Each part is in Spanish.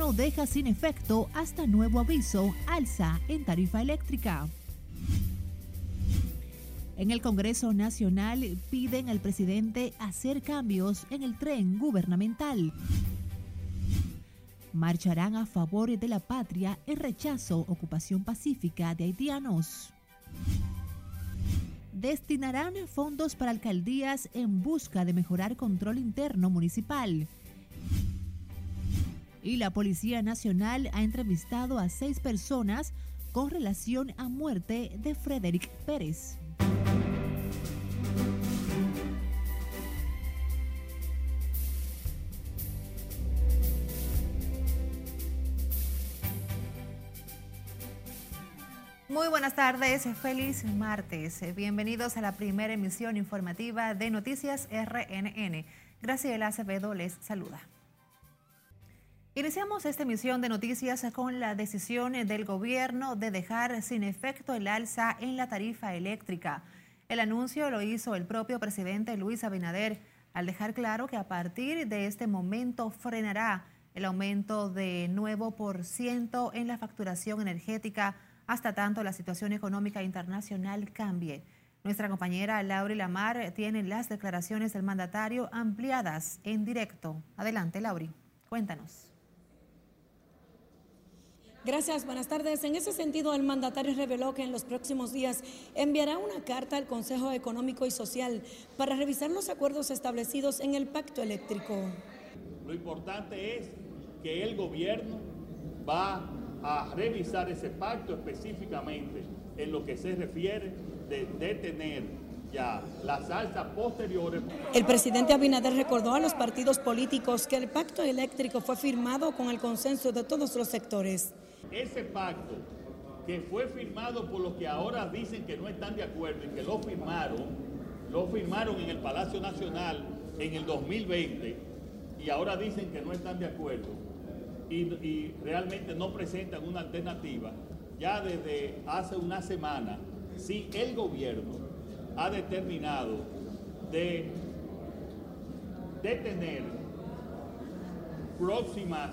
gobierno deja sin efecto hasta nuevo aviso alza en tarifa eléctrica. En el Congreso Nacional piden al presidente hacer cambios en el tren gubernamental. Marcharán a favor de la patria en rechazo ocupación pacífica de haitianos. Destinarán fondos para alcaldías en busca de mejorar control interno municipal. Y la Policía Nacional ha entrevistado a seis personas con relación a muerte de Frederick Pérez. Muy buenas tardes, feliz martes. Bienvenidos a la primera emisión informativa de Noticias RNN. Graciela Acevedo les saluda. Iniciamos esta emisión de noticias con la decisión del gobierno de dejar sin efecto el alza en la tarifa eléctrica. El anuncio lo hizo el propio presidente Luis Abinader al dejar claro que a partir de este momento frenará el aumento de nuevo por ciento en la facturación energética hasta tanto la situación económica internacional cambie. Nuestra compañera Lauri Lamar tiene las declaraciones del mandatario ampliadas en directo. Adelante, Lauri. Cuéntanos. Gracias, buenas tardes. En ese sentido, el mandatario reveló que en los próximos días enviará una carta al Consejo Económico y Social para revisar los acuerdos establecidos en el pacto eléctrico. Lo importante es que el gobierno va a revisar ese pacto específicamente en lo que se refiere de detener ya las alzas posteriores. El presidente Abinader recordó a los partidos políticos que el pacto eléctrico fue firmado con el consenso de todos los sectores. Ese pacto que fue firmado por los que ahora dicen que no están de acuerdo y que lo firmaron, lo firmaron en el Palacio Nacional en el 2020 y ahora dicen que no están de acuerdo y, realmente no presentan una alternativa, ya desde hace una semana, si el gobierno ha determinado de detener próximas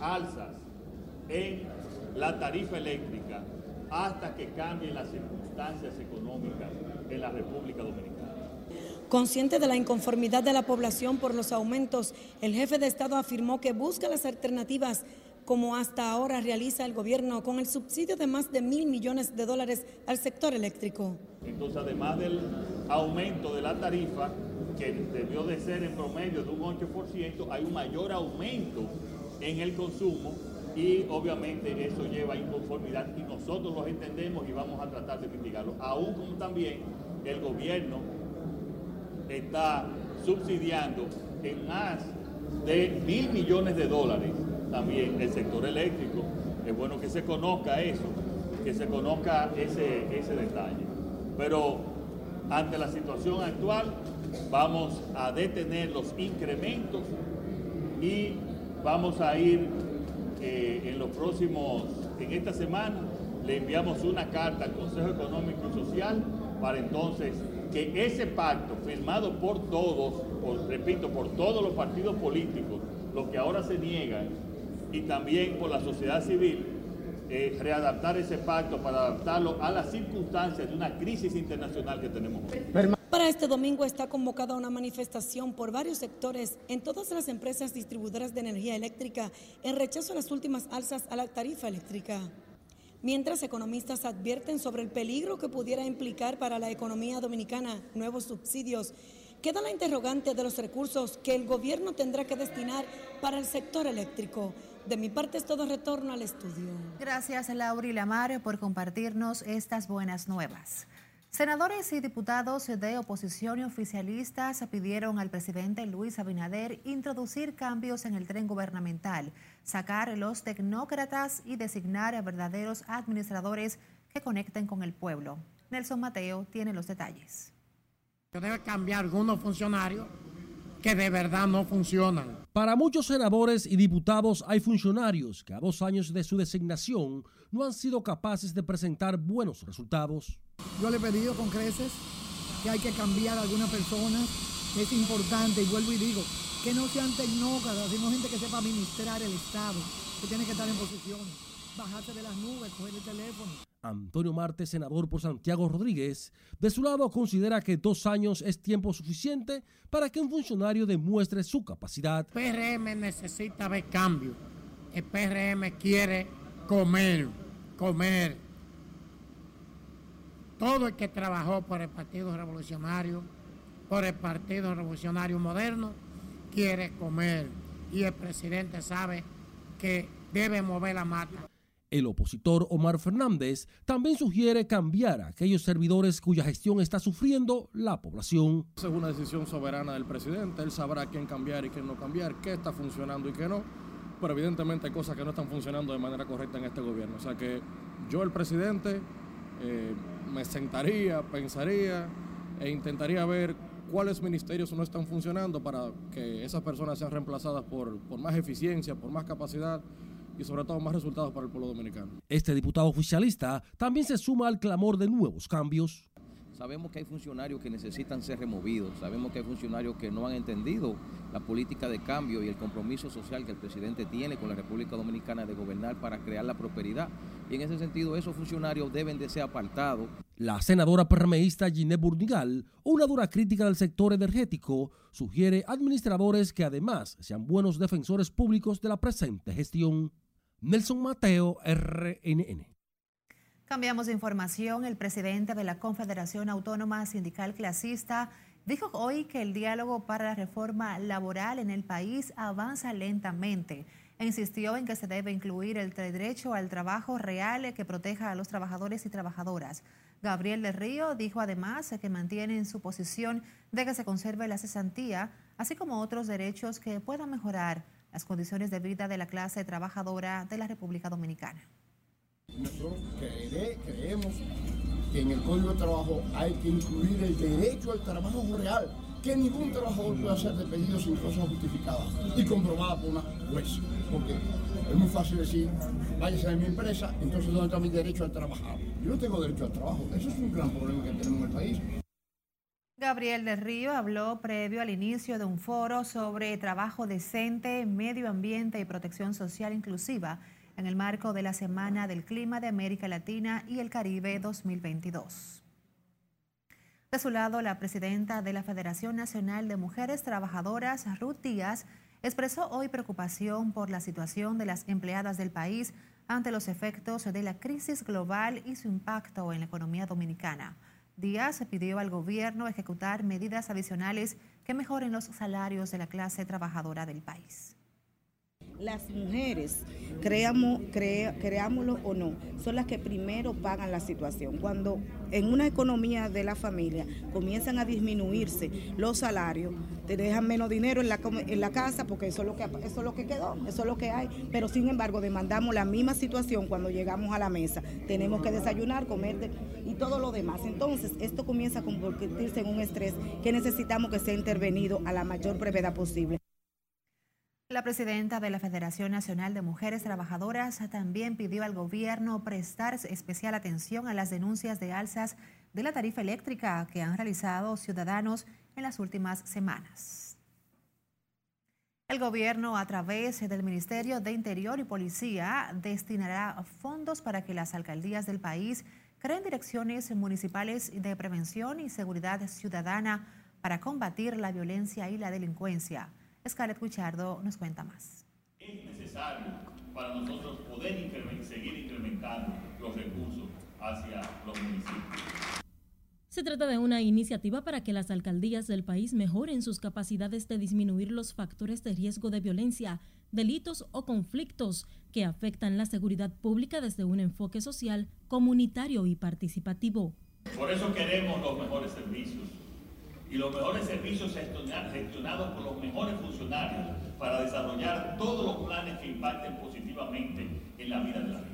alzas en la tarifa eléctrica hasta que cambien las circunstancias económicas en la República Dominicana. Consciente de la inconformidad de la población por los aumentos, el jefe de Estado afirmó que busca las alternativas como hasta ahora realiza el gobierno con el subsidio de más de mil millones de dólares al sector eléctrico. Entonces, además del aumento de la tarifa, que debió de ser en promedio de un 8%, hay un mayor aumento en el consumo y obviamente eso lleva a inconformidad y nosotros los entendemos y vamos a tratar de mitigarlo, aún como también el gobierno está subsidiando en más de mil millones de dólares también el sector eléctrico. Es bueno que se conozca eso, que se conozca ese, ese detalle. Pero ante la situación actual vamos a detener los incrementos y vamos a ir eh, en los próximos, en esta semana, le enviamos una carta al Consejo Económico y Social para entonces que ese pacto firmado por todos, repito, por todos los partidos políticos, los que ahora se niegan, y también por la sociedad civil, eh, readaptar ese pacto para adaptarlo a las circunstancias de una crisis internacional que tenemos Para este domingo está convocada una manifestación por varios sectores en todas las empresas distribuidoras de energía eléctrica en rechazo a las últimas alzas a la tarifa eléctrica. Mientras economistas advierten sobre el peligro que pudiera implicar para la economía dominicana nuevos subsidios, queda la interrogante de los recursos que el gobierno tendrá que destinar para el sector eléctrico. De mi parte es todo retorno al estudio. Gracias, Lauri Lamar, por compartirnos estas buenas nuevas. Senadores y diputados de oposición y oficialistas pidieron al presidente Luis Abinader introducir cambios en el tren gubernamental, sacar los tecnócratas y designar a verdaderos administradores que conecten con el pueblo. Nelson Mateo tiene los detalles. Debe cambiar algunos funcionarios que de verdad no funcionan. Para muchos senadores y diputados hay funcionarios que a dos años de su designación no han sido capaces de presentar buenos resultados. Yo le he pedido con creces que hay que cambiar a algunas personas es importante, y vuelvo y digo, que no sean tecnócratas, sino gente que sepa administrar el Estado, que tiene que estar en posiciones, bajarse de las nubes, coger el teléfono. Antonio Marte, senador por Santiago Rodríguez, de su lado considera que dos años es tiempo suficiente para que un funcionario demuestre su capacidad. El PRM necesita ver cambio. El PRM quiere comer, comer. Todo el que trabajó por el Partido Revolucionario, por el Partido Revolucionario Moderno, quiere comer. Y el presidente sabe que debe mover la mata. El opositor Omar Fernández también sugiere cambiar a aquellos servidores cuya gestión está sufriendo la población. Es una decisión soberana del presidente, él sabrá quién cambiar y quién no cambiar, qué está funcionando y qué no, pero evidentemente hay cosas que no están funcionando de manera correcta en este gobierno. O sea que yo, el presidente, eh, me sentaría, pensaría e intentaría ver cuáles ministerios no están funcionando para que esas personas sean reemplazadas por, por más eficiencia, por más capacidad y sobre todo más resultados para el pueblo dominicano. Este diputado oficialista también se suma al clamor de nuevos cambios. Sabemos que hay funcionarios que necesitan ser removidos, sabemos que hay funcionarios que no han entendido la política de cambio y el compromiso social que el presidente tiene con la República Dominicana de gobernar para crear la prosperidad. Y en ese sentido, esos funcionarios deben de ser apartados. La senadora permeísta Ginette Burnigal, una dura crítica del sector energético, sugiere administradores que además sean buenos defensores públicos de la presente gestión. Nelson Mateo, RNN. Cambiamos de información. El presidente de la Confederación Autónoma Sindical Clasista dijo hoy que el diálogo para la reforma laboral en el país avanza lentamente insistió en que se debe incluir el derecho al trabajo real que proteja a los trabajadores y trabajadoras. Gabriel de Río dijo además que mantienen su posición de que se conserve la cesantía, así como otros derechos que puedan mejorar las condiciones de vida de la clase trabajadora de la República Dominicana. Nosotros creemos que en el Código de Trabajo hay que incluir el derecho al trabajo real, que ningún trabajador pueda ser despedido sin cosas justificadas y comprobadas por una juez. Porque es muy fácil decir, váyase de mi empresa, entonces ¿dónde está mi derecho al trabajar? Yo no tengo derecho al trabajo. Eso es un gran problema que tenemos en el país. Gabriel del Río habló previo al inicio de un foro sobre trabajo decente, medio ambiente y protección social inclusiva en el marco de la Semana del Clima de América Latina y el Caribe 2022. De su lado, la presidenta de la Federación Nacional de Mujeres Trabajadoras, Ruth Díaz, expresó hoy preocupación por la situación de las empleadas del país ante los efectos de la crisis global y su impacto en la economía dominicana. Díaz pidió al gobierno ejecutar medidas adicionales que mejoren los salarios de la clase trabajadora del país. Las mujeres, creámoslo o no, son las que primero pagan la situación. Cuando en una economía de la familia comienzan a disminuirse los salarios, te dejan menos dinero en la, en la casa porque eso es, lo que, eso es lo que quedó, eso es lo que hay. Pero sin embargo, demandamos la misma situación cuando llegamos a la mesa. Tenemos que desayunar, comer y todo lo demás. Entonces, esto comienza a convertirse en un estrés que necesitamos que sea intervenido a la mayor brevedad posible. La presidenta de la Federación Nacional de Mujeres Trabajadoras también pidió al gobierno prestar especial atención a las denuncias de alzas de la tarifa eléctrica que han realizado ciudadanos en las últimas semanas. El gobierno, a través del Ministerio de Interior y Policía, destinará fondos para que las alcaldías del país creen direcciones municipales de prevención y seguridad ciudadana para combatir la violencia y la delincuencia. Scarlett Guichardo nos cuenta más. Es necesario para nosotros poder seguir incrementando los recursos hacia los municipios. Se trata de una iniciativa para que las alcaldías del país mejoren sus capacidades de disminuir los factores de riesgo de violencia, delitos o conflictos que afectan la seguridad pública desde un enfoque social, comunitario y participativo. Por eso queremos los mejores servicios y los mejores servicios gestionados por los mejores funcionarios para desarrollar todos los planes que impacten positivamente en la vida de la gente.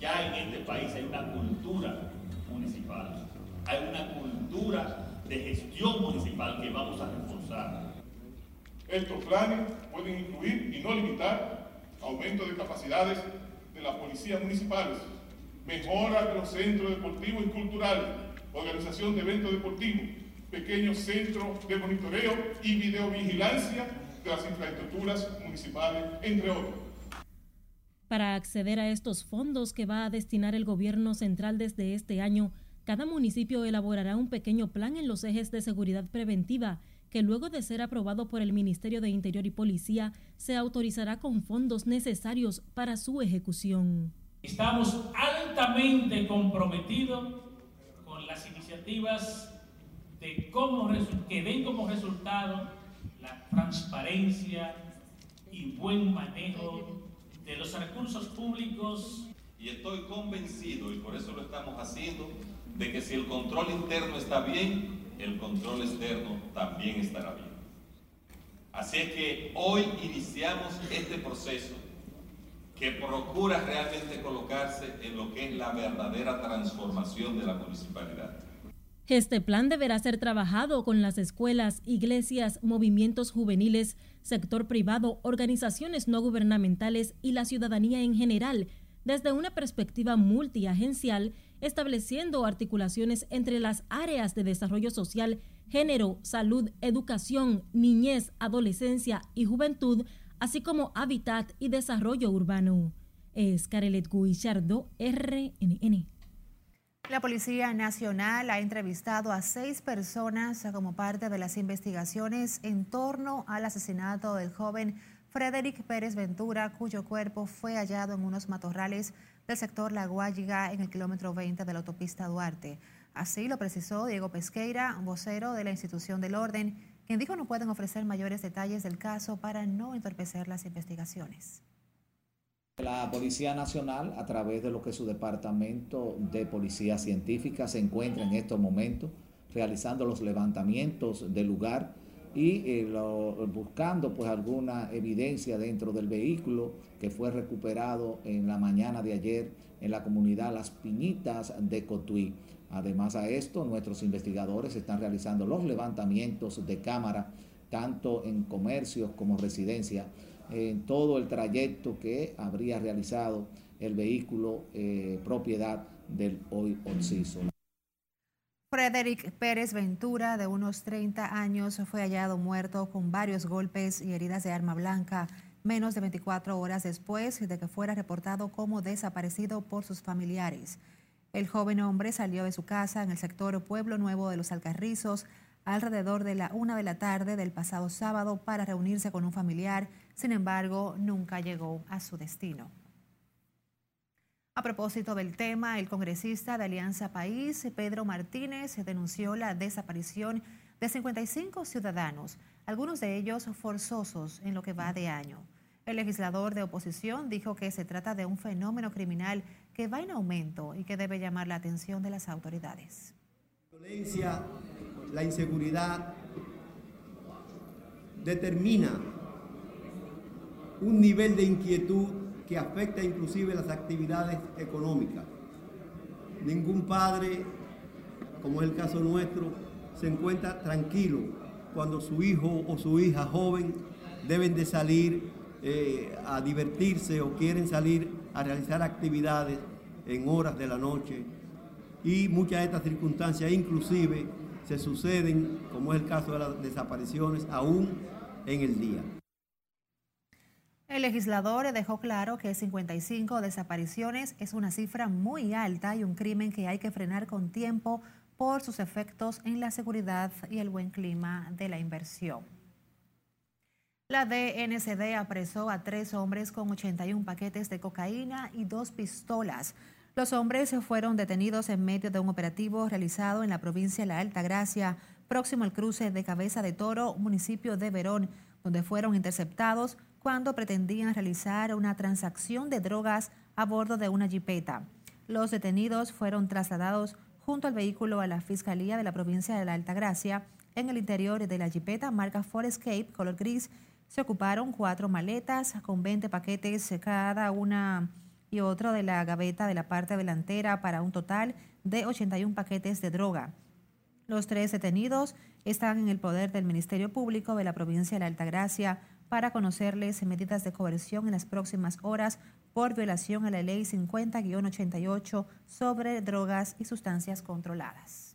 Ya en este país hay una cultura municipal, hay una cultura de gestión municipal que vamos a reforzar. Estos planes pueden incluir y no limitar aumento de capacidades de las policías municipales, mejora de los centros deportivos y culturales, organización de eventos deportivos, pequeños centros de monitoreo y videovigilancia de las infraestructuras municipales, entre otros. Para acceder a estos fondos que va a destinar el gobierno central desde este año, cada municipio elaborará un pequeño plan en los ejes de seguridad preventiva que luego de ser aprobado por el Ministerio de Interior y Policía se autorizará con fondos necesarios para su ejecución. Estamos altamente comprometidos con las iniciativas de cómo, que den como resultado la transparencia y buen manejo de los recursos públicos. Y estoy convencido, y por eso lo estamos haciendo, de que si el control interno está bien, el control externo también estará bien. Así es que hoy iniciamos este proceso que procura realmente colocarse en lo que es la verdadera transformación de la municipalidad. Este plan deberá ser trabajado con las escuelas, iglesias, movimientos juveniles, sector privado, organizaciones no gubernamentales y la ciudadanía en general, desde una perspectiva multiagencial estableciendo articulaciones entre las áreas de desarrollo social, género, salud, educación, niñez, adolescencia y juventud, así como hábitat y desarrollo urbano. Es Carelet Guillardo, RNN. La Policía Nacional ha entrevistado a seis personas como parte de las investigaciones en torno al asesinato del joven Frederick Pérez Ventura, cuyo cuerpo fue hallado en unos matorrales del sector La Guayiga en el kilómetro 20 de la autopista Duarte. Así lo precisó Diego Pesqueira, vocero de la institución del orden, quien dijo no pueden ofrecer mayores detalles del caso para no entorpecer las investigaciones. La Policía Nacional, a través de lo que su Departamento de Policía Científica se encuentra en estos momentos, realizando los levantamientos del lugar y eh, buscando pues alguna evidencia dentro del vehículo que fue recuperado en la mañana de ayer en la comunidad Las Piñitas de Cotuí. Además a esto, nuestros investigadores están realizando los levantamientos de cámara, tanto en comercios como residencia, en todo el trayecto que habría realizado el vehículo eh, propiedad del hoy Onciso. Frederick Pérez Ventura, de unos 30 años, fue hallado muerto con varios golpes y heridas de arma blanca menos de 24 horas después de que fuera reportado como desaparecido por sus familiares. El joven hombre salió de su casa en el sector Pueblo Nuevo de los Alcarrizos alrededor de la una de la tarde del pasado sábado para reunirse con un familiar, sin embargo, nunca llegó a su destino. A propósito del tema, el congresista de Alianza País, Pedro Martínez, denunció la desaparición de 55 ciudadanos, algunos de ellos forzosos en lo que va de año. El legislador de oposición dijo que se trata de un fenómeno criminal que va en aumento y que debe llamar la atención de las autoridades. La violencia, la inseguridad determina un nivel de inquietud que afecta inclusive las actividades económicas. Ningún padre, como es el caso nuestro, se encuentra tranquilo cuando su hijo o su hija joven deben de salir eh, a divertirse o quieren salir a realizar actividades en horas de la noche. Y muchas de estas circunstancias inclusive se suceden, como es el caso de las desapariciones, aún en el día. El legislador dejó claro que 55 desapariciones es una cifra muy alta y un crimen que hay que frenar con tiempo por sus efectos en la seguridad y el buen clima de la inversión. La DNCD apresó a tres hombres con 81 paquetes de cocaína y dos pistolas. Los hombres fueron detenidos en medio de un operativo realizado en la provincia de La Alta Gracia, próximo al cruce de Cabeza de Toro, municipio de Verón, donde fueron interceptados cuando pretendían realizar una transacción de drogas a bordo de una jipeta. Los detenidos fueron trasladados junto al vehículo a la Fiscalía de la provincia de la Altagracia. En el interior de la jipeta marca Forescape color gris se ocuparon cuatro maletas con 20 paquetes cada una y otro de la gaveta de la parte delantera para un total de 81 paquetes de droga. Los tres detenidos están en el poder del Ministerio Público de la provincia de la Altagracia para conocerles medidas de coerción en las próximas horas por violación a la Ley 50-88 sobre drogas y sustancias controladas.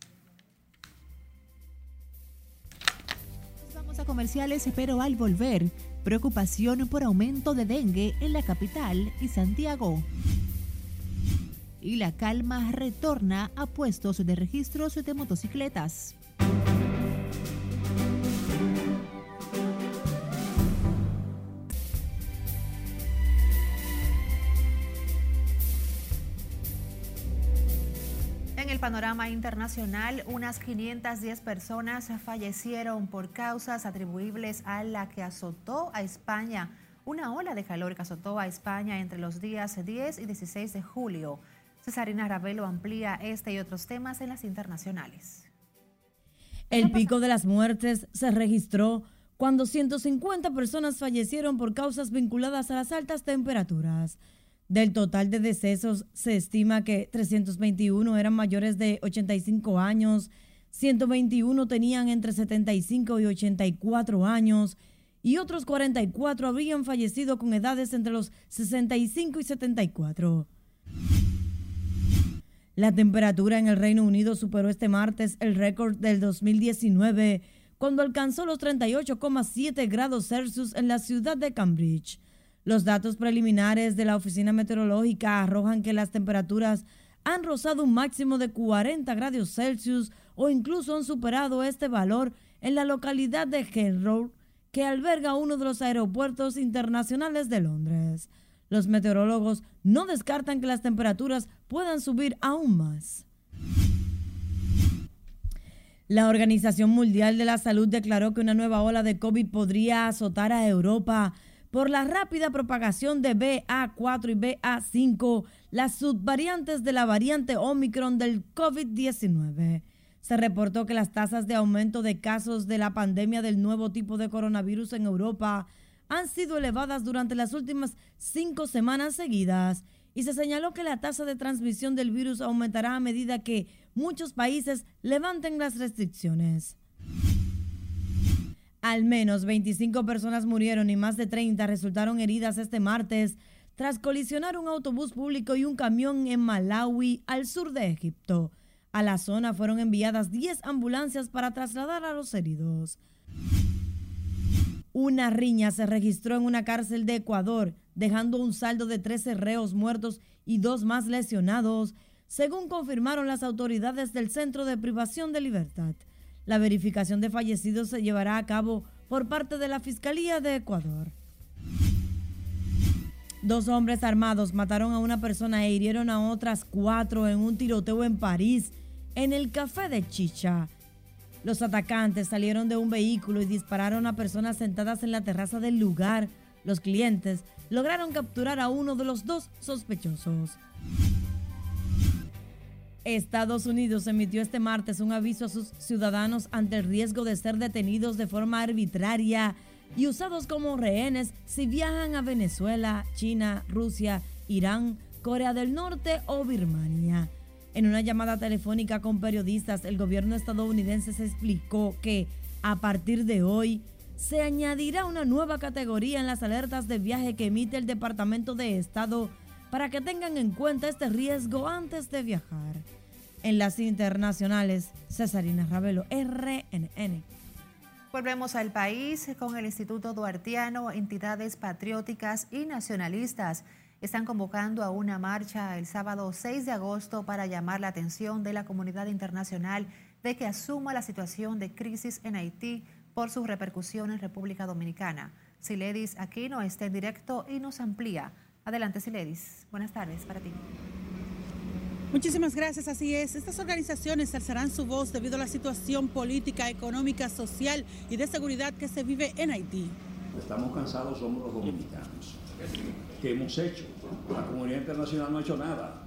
Vamos a comerciales, pero al volver, preocupación por aumento de dengue en la capital y Santiago. Y la calma retorna a puestos de registros de motocicletas. El panorama internacional, unas 510 personas fallecieron por causas atribuibles a la que azotó a España, una ola de calor que azotó a España entre los días 10 y 16 de julio. Cesarina Ravelo amplía este y otros temas en las internacionales. El pico de las muertes se registró cuando 150 personas fallecieron por causas vinculadas a las altas temperaturas. Del total de decesos, se estima que 321 eran mayores de 85 años, 121 tenían entre 75 y 84 años y otros 44 habrían fallecido con edades entre los 65 y 74. La temperatura en el Reino Unido superó este martes el récord del 2019 cuando alcanzó los 38,7 grados Celsius en la ciudad de Cambridge. Los datos preliminares de la Oficina Meteorológica arrojan que las temperaturas han rozado un máximo de 40 grados Celsius o incluso han superado este valor en la localidad de Heathrow, que alberga uno de los aeropuertos internacionales de Londres. Los meteorólogos no descartan que las temperaturas puedan subir aún más. La Organización Mundial de la Salud declaró que una nueva ola de COVID podría azotar a Europa por la rápida propagación de BA4 y BA5, las subvariantes de la variante Omicron del COVID-19. Se reportó que las tasas de aumento de casos de la pandemia del nuevo tipo de coronavirus en Europa han sido elevadas durante las últimas cinco semanas seguidas y se señaló que la tasa de transmisión del virus aumentará a medida que muchos países levanten las restricciones. Al menos 25 personas murieron y más de 30 resultaron heridas este martes tras colisionar un autobús público y un camión en Malawi, al sur de Egipto. A la zona fueron enviadas 10 ambulancias para trasladar a los heridos. Una riña se registró en una cárcel de Ecuador, dejando un saldo de 13 reos muertos y dos más lesionados, según confirmaron las autoridades del Centro de Privación de Libertad. La verificación de fallecidos se llevará a cabo por parte de la Fiscalía de Ecuador. Dos hombres armados mataron a una persona e hirieron a otras cuatro en un tiroteo en París, en el Café de Chicha. Los atacantes salieron de un vehículo y dispararon a personas sentadas en la terraza del lugar. Los clientes lograron capturar a uno de los dos sospechosos. Estados Unidos emitió este martes un aviso a sus ciudadanos ante el riesgo de ser detenidos de forma arbitraria y usados como rehenes si viajan a Venezuela, China, Rusia, Irán, Corea del Norte o Birmania. En una llamada telefónica con periodistas, el gobierno estadounidense se explicó que a partir de hoy se añadirá una nueva categoría en las alertas de viaje que emite el Departamento de Estado para que tengan en cuenta este riesgo antes de viajar. En las internacionales, Cesarina Ravelo, RNN. Volvemos al país con el Instituto Duartiano, entidades patrióticas y nacionalistas están convocando a una marcha el sábado 6 de agosto para llamar la atención de la comunidad internacional de que asuma la situación de crisis en Haití por su repercusión en República Dominicana. Siledis Aquino está en directo y nos amplía. Adelante, Siledis. Buenas tardes para ti. Muchísimas gracias, así es. Estas organizaciones alzarán su voz debido a la situación política, económica, social y de seguridad que se vive en Haití. Estamos cansados, somos los dominicanos. ¿Qué hemos hecho? La comunidad internacional no ha hecho nada.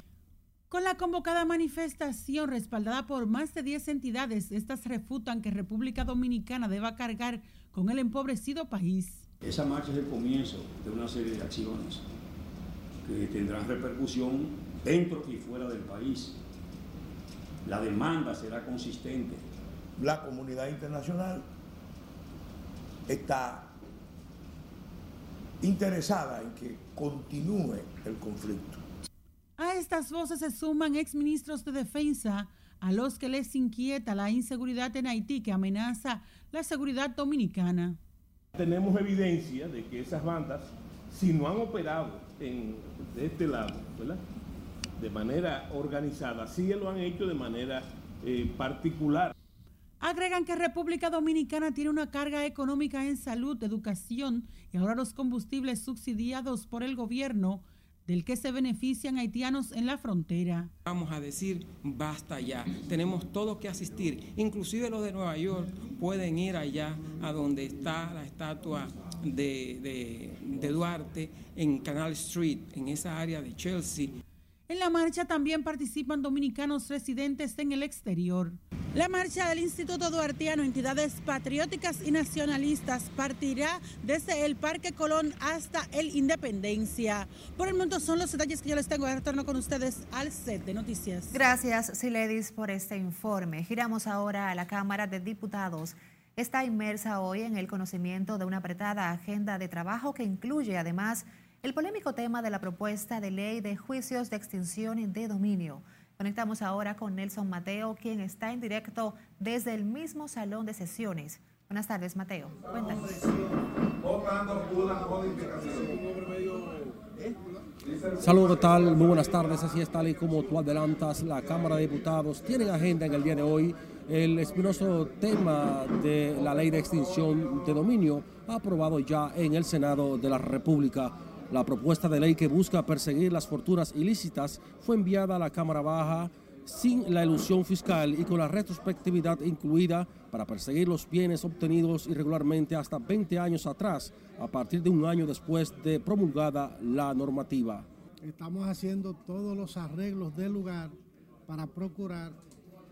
Con la convocada manifestación respaldada por más de 10 entidades, estas refutan que República Dominicana deba cargar con el empobrecido país. Esa marcha es el comienzo de una serie de acciones que tendrán repercusión dentro y fuera del país. La demanda será consistente. La comunidad internacional está interesada en que continúe el conflicto. A estas voces se suman exministros de defensa, a los que les inquieta la inseguridad en Haití que amenaza la seguridad dominicana. Tenemos evidencia de que esas bandas, si no han operado en, de este lado, ¿verdad? de manera organizada, sí lo han hecho de manera eh, particular. Agregan que República Dominicana tiene una carga económica en salud, educación y ahora los combustibles subsidiados por el gobierno del que se benefician haitianos en la frontera. Vamos a decir, basta ya, tenemos todo que asistir, inclusive los de Nueva York pueden ir allá a donde está la estatua de, de, de Duarte en Canal Street, en esa área de Chelsea. En la marcha también participan dominicanos residentes en el exterior. La marcha del Instituto Duartiano, entidades patrióticas y nacionalistas, partirá desde el Parque Colón hasta el Independencia. Por el momento son los detalles que yo les tengo. De retorno con ustedes al set de noticias. Gracias, Siledis, por este informe. Giramos ahora a la Cámara de Diputados. Está inmersa hoy en el conocimiento de una apretada agenda de trabajo que incluye además el polémico tema de la propuesta de ley de juicios de extinción de dominio. Conectamos ahora con Nelson Mateo, quien está en directo desde el mismo salón de sesiones. Buenas tardes, Mateo. Cuéntanos. Saludos, ¿qué tal? Muy buenas tardes. Así es, tal y como tú adelantas, la Cámara de Diputados tiene agenda en el día de hoy el espinoso tema de la ley de extinción de dominio aprobado ya en el Senado de la República. La propuesta de ley que busca perseguir las fortunas ilícitas fue enviada a la Cámara Baja sin la ilusión fiscal y con la retrospectividad incluida para perseguir los bienes obtenidos irregularmente hasta 20 años atrás, a partir de un año después de promulgada la normativa. Estamos haciendo todos los arreglos del lugar para procurar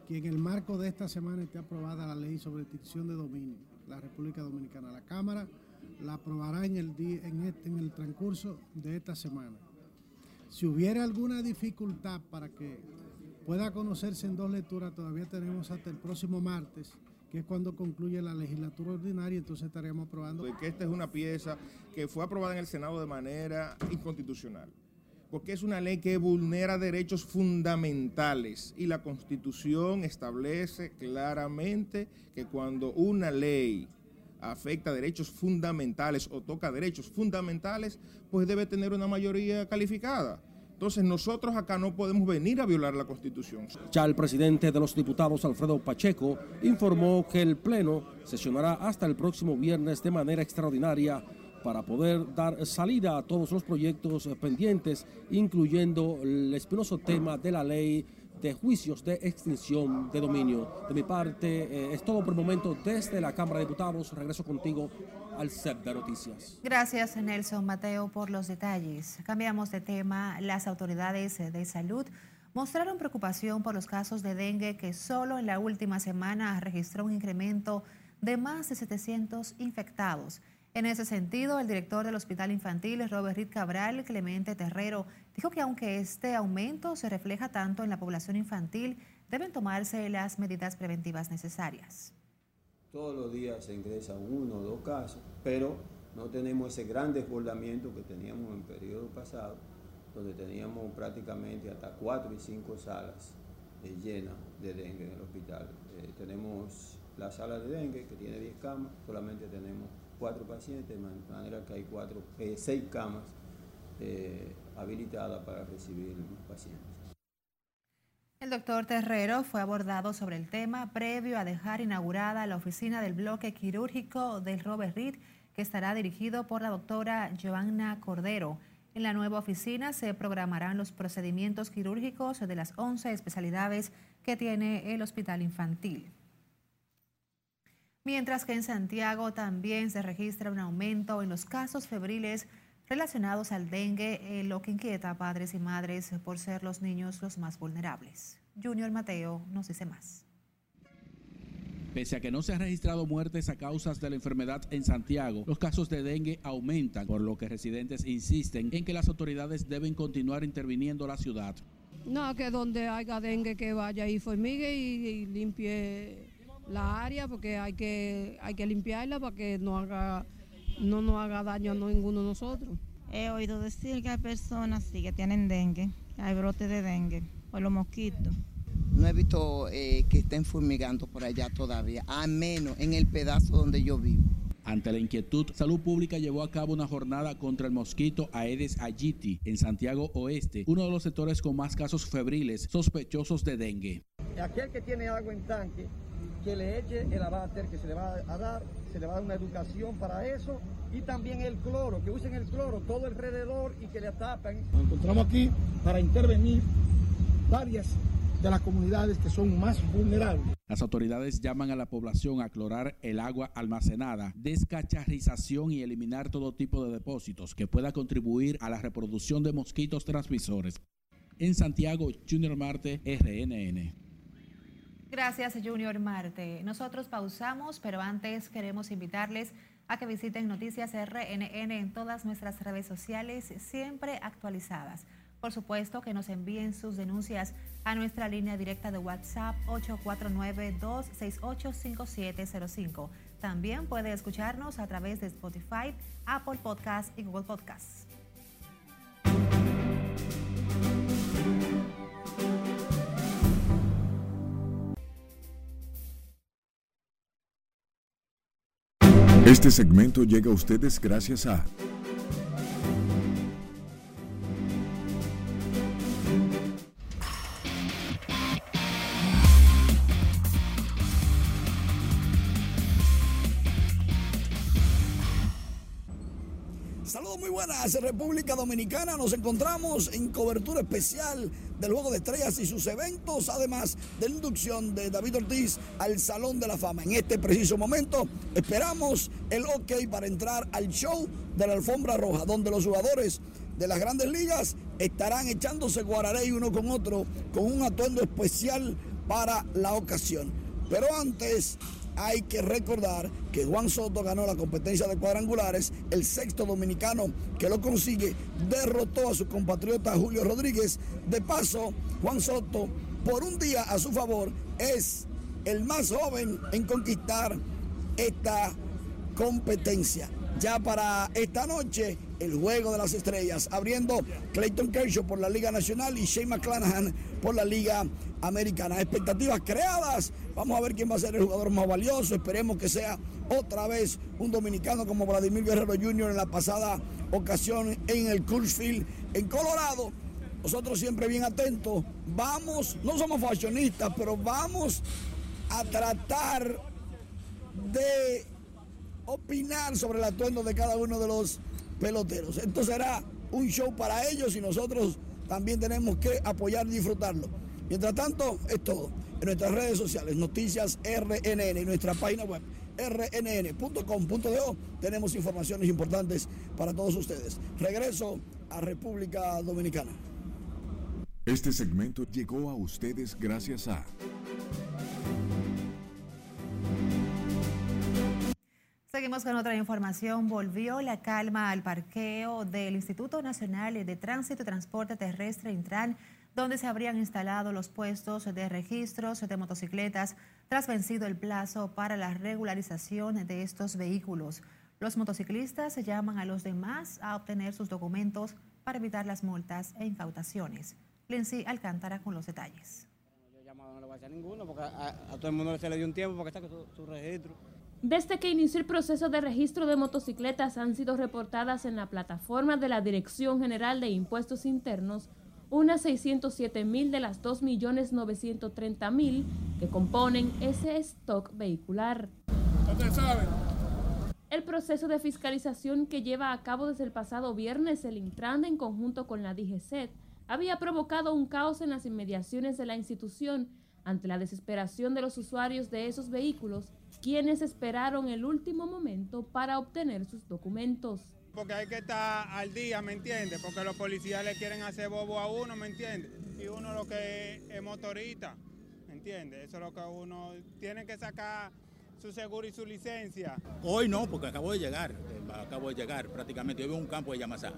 que en el marco de esta semana esté aprobada la ley sobre extinción de dominio, la República Dominicana. La Cámara la aprobará en el, día, en, este, en el transcurso de esta semana. Si hubiera alguna dificultad para que pueda conocerse en dos lecturas, todavía tenemos hasta el próximo martes, que es cuando concluye la legislatura ordinaria, entonces estaríamos aprobando. Que esta es una pieza que fue aprobada en el Senado de manera inconstitucional, porque es una ley que vulnera derechos fundamentales y la Constitución establece claramente que cuando una ley afecta derechos fundamentales o toca derechos fundamentales, pues debe tener una mayoría calificada. Entonces nosotros acá no podemos venir a violar la Constitución. Ya el presidente de los diputados, Alfredo Pacheco, informó que el Pleno sesionará hasta el próximo viernes de manera extraordinaria para poder dar salida a todos los proyectos pendientes, incluyendo el espinoso tema de la ley de juicios de extinción de dominio. De mi parte, eh, es todo por el momento desde la Cámara de Diputados. Regreso contigo al set de noticias. Gracias, Nelson Mateo, por los detalles. Cambiamos de tema. Las autoridades de salud mostraron preocupación por los casos de dengue que solo en la última semana registró un incremento de más de 700 infectados. En ese sentido, el director del Hospital Infantil, Robert Reed Cabral, Clemente Terrero, dijo que aunque este aumento se refleja tanto en la población infantil, deben tomarse las medidas preventivas necesarias. Todos los días se ingresan uno o dos casos, pero no tenemos ese gran desbordamiento que teníamos en el periodo pasado, donde teníamos prácticamente hasta cuatro y cinco salas eh, llenas de dengue en el hospital. Eh, tenemos la sala de dengue que tiene 10 camas, solamente tenemos cuatro pacientes, de manera que hay cuatro, eh, seis camas eh, habilitadas para recibir pacientes. El doctor Terrero fue abordado sobre el tema previo a dejar inaugurada la oficina del bloque quirúrgico del Robert Reed, que estará dirigido por la doctora Joanna Cordero. En la nueva oficina se programarán los procedimientos quirúrgicos de las 11 especialidades que tiene el hospital infantil. Mientras que en Santiago también se registra un aumento en los casos febriles relacionados al dengue, eh, lo que inquieta a padres y madres por ser los niños los más vulnerables. Junior Mateo nos dice más. Pese a que no se han registrado muertes a causas de la enfermedad en Santiago, los casos de dengue aumentan, por lo que residentes insisten en que las autoridades deben continuar interviniendo la ciudad. No, que donde haya dengue que vaya y formigue y, y limpie la área porque hay que, hay que limpiarla para que no, haga, no nos haga daño a ninguno de nosotros. He oído decir que hay personas sí, que tienen dengue, que hay brotes de dengue por los mosquitos. no he visto eh, que estén fumigando por allá todavía, a menos en el pedazo donde yo vivo. Ante la inquietud, Salud Pública llevó a cabo una jornada contra el mosquito Aedes aegypti en Santiago Oeste, uno de los sectores con más casos febriles sospechosos de dengue. Aquel que tiene agua en tanque, que le eche el abater que se le va a dar, se le va a dar una educación para eso y también el cloro, que usen el cloro todo alrededor y que le tapen. Nos encontramos aquí para intervenir varias de las comunidades que son más vulnerables. Las autoridades llaman a la población a clorar el agua almacenada, descacharrización y eliminar todo tipo de depósitos que pueda contribuir a la reproducción de mosquitos transmisores. En Santiago, Junior Marte, RNN. Gracias, Junior Marte. Nosotros pausamos, pero antes queremos invitarles a que visiten Noticias RNN en todas nuestras redes sociales, siempre actualizadas. Por supuesto que nos envíen sus denuncias a nuestra línea directa de WhatsApp 849-268-5705. También puede escucharnos a través de Spotify, Apple Podcasts y Google Podcasts. Este segmento llega a ustedes gracias a muy buenas, República Dominicana. Nos encontramos en cobertura especial del Juego de Estrellas y sus eventos, además de la inducción de David Ortiz al Salón de la Fama. En este preciso momento esperamos el ok para entrar al show de la Alfombra Roja, donde los jugadores de las grandes ligas estarán echándose guararey uno con otro con un atuendo especial para la ocasión. Pero antes hay que recordar que Juan Soto ganó la competencia de cuadrangulares, el sexto dominicano que lo consigue, derrotó a su compatriota Julio Rodríguez. De paso, Juan Soto, por un día a su favor, es el más joven en conquistar esta competencia. Ya para esta noche, el juego de las estrellas, abriendo Clayton Kershaw por la Liga Nacional y Shane McClanahan por la Liga Americana. Expectativas creadas. Vamos a ver quién va a ser el jugador más valioso. Esperemos que sea otra vez un dominicano como Vladimir Guerrero Jr. en la pasada ocasión en el Coors Field en Colorado. Nosotros siempre bien atentos. Vamos, no somos fashionistas, pero vamos a tratar de opinar sobre el atuendo de cada uno de los peloteros. Esto será un show para ellos y nosotros también tenemos que apoyar y disfrutarlo. Mientras tanto, es todo. En nuestras redes sociales, Noticias RNN y nuestra página web rnn.com.do tenemos informaciones importantes para todos ustedes. Regreso a República Dominicana. Este segmento llegó a ustedes gracias a Seguimos con otra información. Volvió la calma al parqueo del Instituto Nacional de Tránsito y Transporte Terrestre Intran, donde se habrían instalado los puestos de registros de motocicletas tras vencido el plazo para la regularización de estos vehículos. Los motociclistas llaman a los demás a obtener sus documentos para evitar las multas e incautaciones. Lindsay Alcántara con los detalles. no le voy a hacer ninguno porque a, todo el mundo se le dio un tiempo porque está con su registro. Desde que inició el proceso de registro de motocicletas han sido reportadas en la plataforma de la Dirección General de Impuestos Internos unas 607 mil de las 2.930.000 que componen ese stock vehicular. El proceso de fiscalización que lleva a cabo desde el pasado viernes el Intran en conjunto con la DGCET había provocado un caos en las inmediaciones de la institución ante la desesperación de los usuarios de esos vehículos quienes esperaron el último momento para obtener sus documentos. Porque hay que estar al día, ¿me entiendes? Porque los policías le quieren hacer bobo a uno, ¿me entiendes? Y uno lo que es motorista, ¿me entiendes? Eso es lo que uno tiene que sacar su seguro y su licencia. Hoy no, porque acabo de llegar, eh, acabo de llegar prácticamente. Yo vivo en un campo de Yamasá.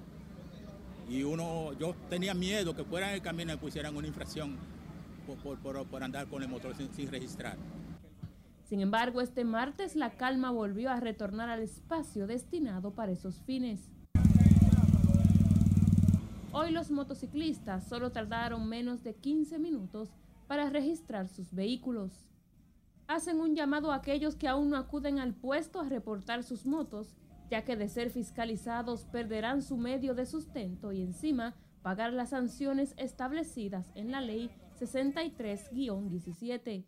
Y uno, yo tenía miedo que fueran el camino y pusieran una infracción por, andar con el motor sin registrar. Sin embargo, este martes la calma volvió a retornar al espacio destinado para esos fines. Hoy los motociclistas solo tardaron menos de 15 minutos para registrar sus vehículos. Hacen un llamado a aquellos que aún no acuden al puesto a reportar sus motos, ya que de ser fiscalizados perderán su medio de sustento y encima pagar las sanciones establecidas en la ley 63-17.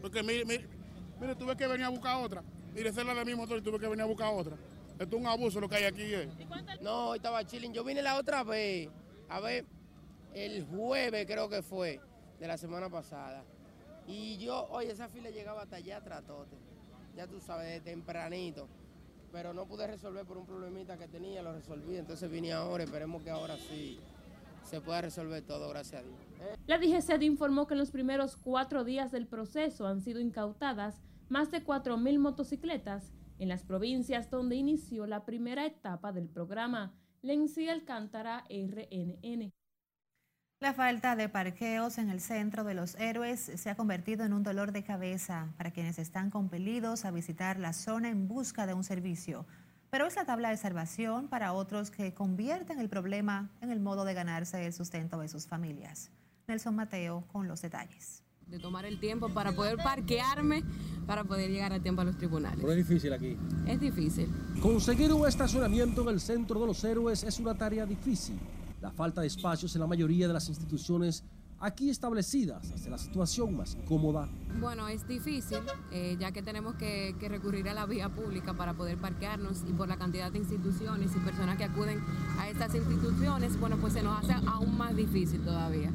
Porque mire, mire, mire, tuve que venir a buscar otra. Mire, esa es la de mi motor y tuve que venir a buscar otra. Esto es un abuso lo que hay aquí. Eh. No, estaba chilling. Yo vine la otra vez, a ver, el jueves creo que fue, de la semana pasada. Y yo, oye, esa fila llegaba hasta allá tratote. Ya tú sabes, de tempranito. Pero no pude resolver por un problemita que tenía, lo resolví. Entonces vine ahora, esperemos que ahora sí se pueda resolver todo, gracias a Dios. La DGCED informó que en los primeros cuatro días del proceso han sido incautadas más de 4.000 motocicletas en las provincias donde inició la primera etapa del programa. Lenzi Alcántara, RNN. La falta de parqueos en el centro de los héroes se ha convertido en un dolor de cabeza para quienes están compelidos a visitar la zona en busca de un servicio. Pero es la tabla de salvación para otros que convierten el problema en el modo de ganarse el sustento de sus familias. Nelson Mateo con los detalles. De tomar el tiempo para poder parquearme, para poder llegar a tiempo a los tribunales. Pero es difícil aquí. Es difícil. Conseguir un estacionamiento en el centro de los héroes es una tarea difícil. La falta de espacios en la mayoría de las instituciones aquí establecidas hace la situación más incómoda. Bueno, es difícil, eh, ya que tenemos que, que, recurrir a la vía pública para poder parquearnos y por la cantidad de instituciones y personas que acuden a estas instituciones, bueno, pues se nos hace aún más difícil todavía.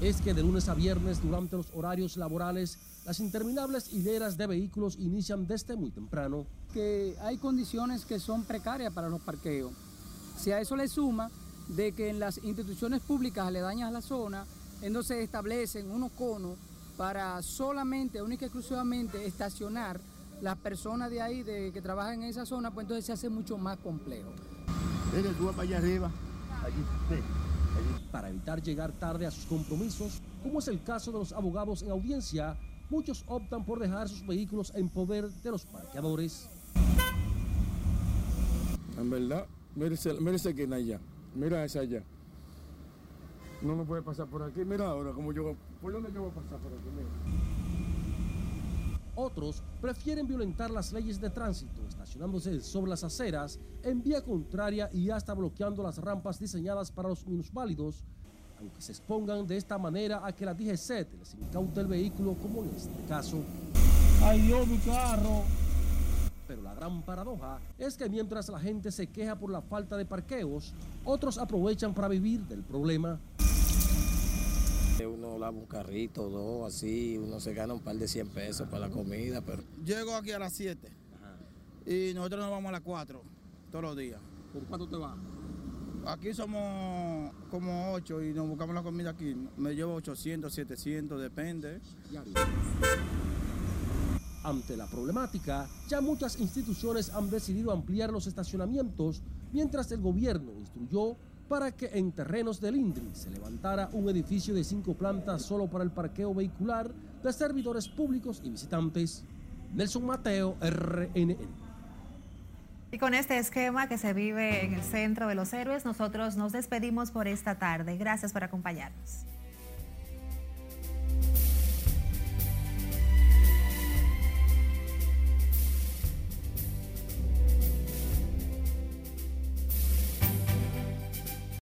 Es que de lunes a viernes, durante los horarios laborales, las interminables hileras de vehículos inician desde muy temprano. Que hay condiciones que son precarias para los parqueos. Si a eso le suma de que en las instituciones públicas aledañas a la zona, entonces establecen unos conos para solamente, única y exclusivamente estacionar las personas de ahí de, que trabajan en esa zona, pues entonces se hace mucho más complejo. Mire, tú para allá arriba. Allí, sí, allí. Para evitar llegar tarde a sus compromisos, como es el caso de los abogados en audiencia, muchos optan por dejar sus vehículos en poder de los parqueadores. En verdad, mírese, mírese que allá. Mira esa allá. No me puede pasar por aquí. Mira ahora como yo. ¿Por dónde yo voy a pasar por aquí? Mira. Otros prefieren violentar las leyes de tránsito, estacionándose sobre las aceras en vía contraria y hasta bloqueando las rampas diseñadas para los minusválidos, aunque se expongan de esta manera a que la DGC les incaute el vehículo, como en este caso. ¡Ay Dios, mi carro! La gran paradoja es que mientras la gente se queja por la falta de parqueos, otros aprovechan para vivir del problema. Uno lava un carrito, dos, así, uno se gana un par de 100 pesos para la comida, pero... Llego aquí a las 7 y nosotros nos vamos a las 4 todos los días. ¿Por cuánto te vas? Aquí somos como 8 y nos buscamos la comida aquí. Me llevo 800, 700, depende. Ante la problemática, ya muchas instituciones han decidido ampliar los estacionamientos, mientras el gobierno instruyó para que en terrenos del INDRI se levantara un edificio de cinco plantas solo para el parqueo vehicular de servidores públicos y visitantes. Nelson Mateo, RNN. Y con este esquema que se vive en el centro de los héroes, nosotros nos despedimos por esta tarde. Gracias por acompañarnos.